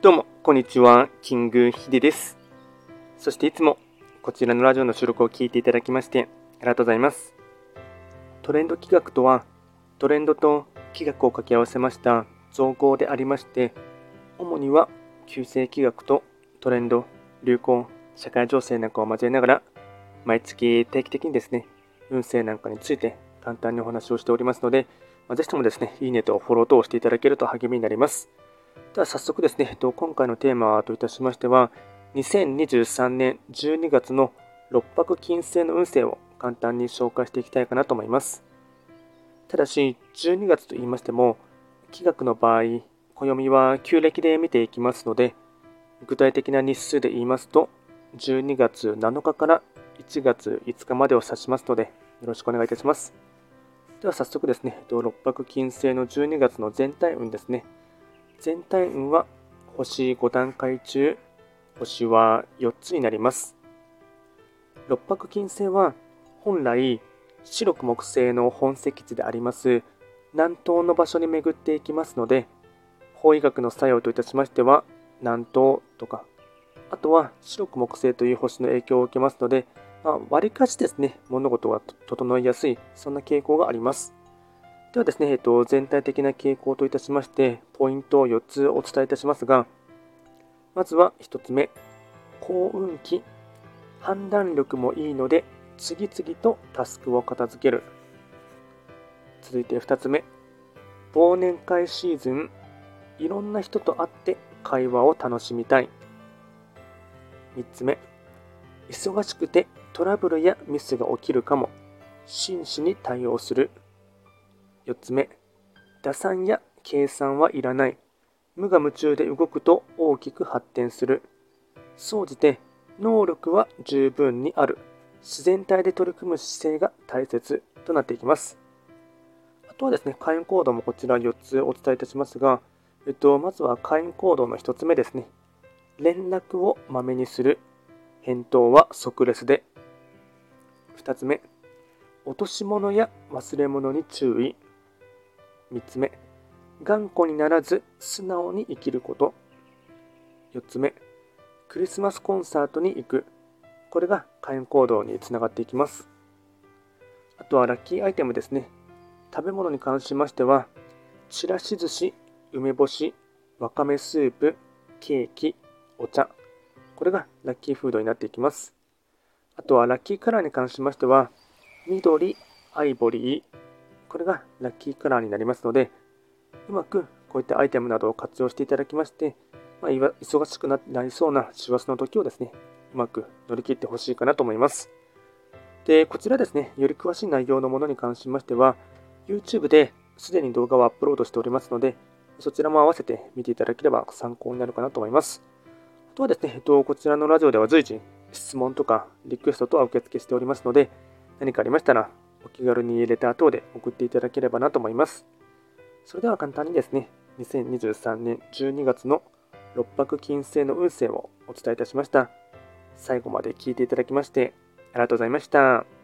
どうもこんにちは、キングヒデです。そしていつもこちらのラジオの収録を聞いていただきましてありがとうございます。トレンド企画とは、トレンドと企画を掛け合わせました造語でありまして、主には旧世企画とトレンド、流行、社会情勢なんかを交えながら、毎月定期的にですね、運勢なんかについて簡単にお話をしておりますので、ぜひともですね、いいねとフォロー等をしていただけると励みになります。では早速ですね、今回のテーマといたしましては、2023年12月の6泊金星の運勢を簡単に紹介していきたいかなと思います。ただし、12月と言いましても、気学の場合、暦は旧暦で見ていきますので、具体的な日数で言いますと、12月7日から1月5日までを指しますので、よろしくお願いいたします。では早速ですね、6泊金星の12月の全体運ですね。全体運は星5段階中、星は4つになります。六白金星は本来白く木星の本石地であります南東の場所に巡っていきますので、法医学の作用といたしましては南東とか、あとは白く木星という星の影響を受けますので、まあ、割かしですね、物事が整いやすい、そんな傾向があります。ではですね、えっと、全体的な傾向といたしまして、ポイントを4つお伝えいたしますが、まずは1つ目、幸運期、判断力もいいので、次々とタスクを片付ける。続いて2つ目、忘年会シーズン、いろんな人と会って会話を楽しみたい。3つ目、忙しくてトラブルやミスが起きるかも、真摯に対応する。4つ目、打算や計算はいらない。無我夢中で動くと大きく発展する。総じて、能力は十分にある。自然体で取り組む姿勢が大切となっていきます。あとはですね、会員行動もこちら4つお伝えいたしますが、えっと、まずは会員行動の1つ目ですね。連絡をまめにする。返答は即レスで。2つ目、落とし物や忘れ物に注意。3つ目、頑固にならず素直に生きること。4つ目、クリスマスコンサートに行く。これが会員行動につながっていきます。あとはラッキーアイテムですね。食べ物に関しましては、ちらし寿司、梅干し、わかめスープ、ケーキ、お茶。これがラッキーフードになっていきます。あとはラッキーカラーに関しましては、緑、アイボリー、これがラッキーカラーになりますので、うまくこういったアイテムなどを活用していただきまして、まあ、忙しくなりそうな師走の時をですね、うまく乗り切ってほしいかなと思います。で、こちらですね、より詳しい内容のものに関しましては、YouTube ですでに動画をアップロードしておりますので、そちらも合わせて見ていただければ参考になるかなと思います。あとはですね、えっと、こちらのラジオでは随時質問とかリクエストとは受付しておりますので、何かありましたらお気軽にレター等で送っていただければなと思います。それでは簡単にですね、2023年12月の六白金星の運勢をお伝えいたしました。最後まで聞いていただきましてありがとうございました。